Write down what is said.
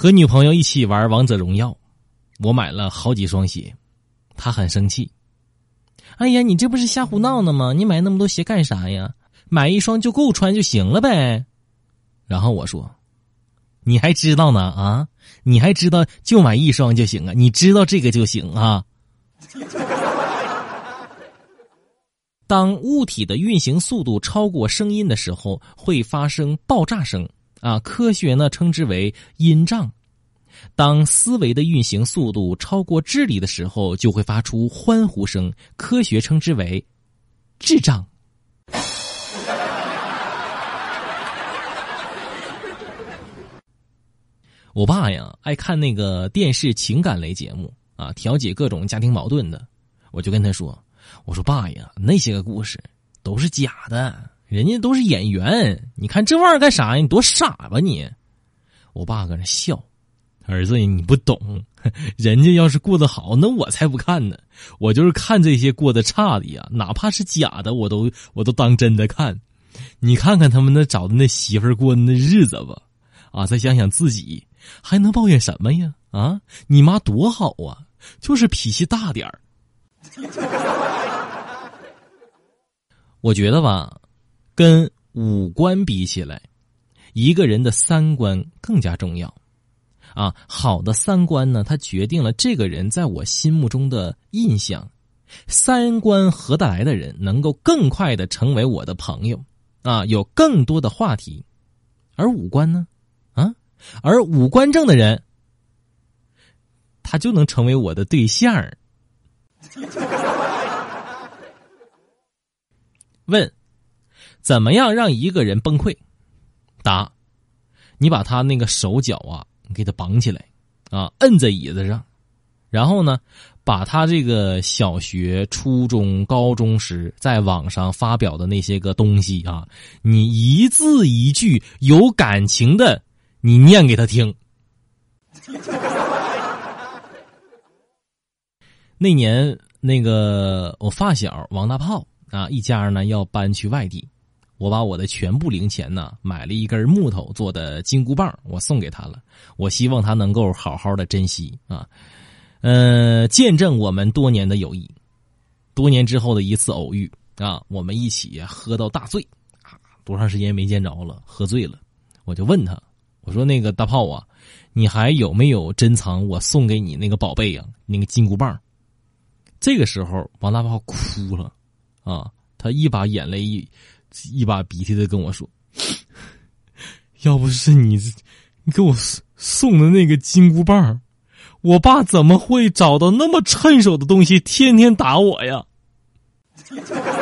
和女朋友一起玩王者荣耀，我买了好几双鞋，她很生气。哎呀，你这不是瞎胡闹呢吗？你买那么多鞋干啥呀？买一双就够穿就行了呗。然后我说：“你还知道呢啊？你还知道就买一双就行啊？你知道这个就行啊？”当物体的运行速度超过声音的时候，会发生爆炸声啊。科学呢称之为音障。当思维的运行速度超过智力的时候，就会发出欢呼声，科学称之为智障。我爸呀，爱看那个电视情感类节目啊，调解各种家庭矛盾的。我就跟他说：“我说爸呀，那些个故事都是假的，人家都是演员。你看这玩意儿干啥呀？你多傻吧你！”我爸搁那笑：“儿子，你不懂，人家要是过得好，那我才不看呢。我就是看这些过得差的呀，哪怕是假的，我都我都当真的看。你看看他们那找的那媳妇儿过的那日子吧，啊，再想想自己。”还能抱怨什么呀？啊，你妈多好啊，就是脾气大点儿。我觉得吧，跟五官比起来，一个人的三观更加重要。啊，好的三观呢，它决定了这个人在我心目中的印象。三观合得来的人，能够更快的成为我的朋友，啊，有更多的话题。而五官呢？啊而五官正的人，他就能成为我的对象。问：怎么样让一个人崩溃？答：你把他那个手脚啊，给他绑起来，啊，摁在椅子上，然后呢，把他这个小学、初中、高中时在网上发表的那些个东西啊，你一字一句有感情的。你念给他听。那年，那个我发小王大炮啊，一家呢要搬去外地，我把我的全部零钱呢买了一根木头做的金箍棒，我送给他了。我希望他能够好好的珍惜啊，呃，见证我们多年的友谊。多年之后的一次偶遇啊，我们一起喝到大醉啊，多长时间没见着了，喝醉了，我就问他。我说那个大炮啊，你还有没有珍藏我送给你那个宝贝呀？那个金箍棒。这个时候，王大炮哭了，啊，他一把眼泪一一把鼻涕的跟我说：“要不是你，你给我送的那个金箍棒，我爸怎么会找到那么趁手的东西，天天打我呀？”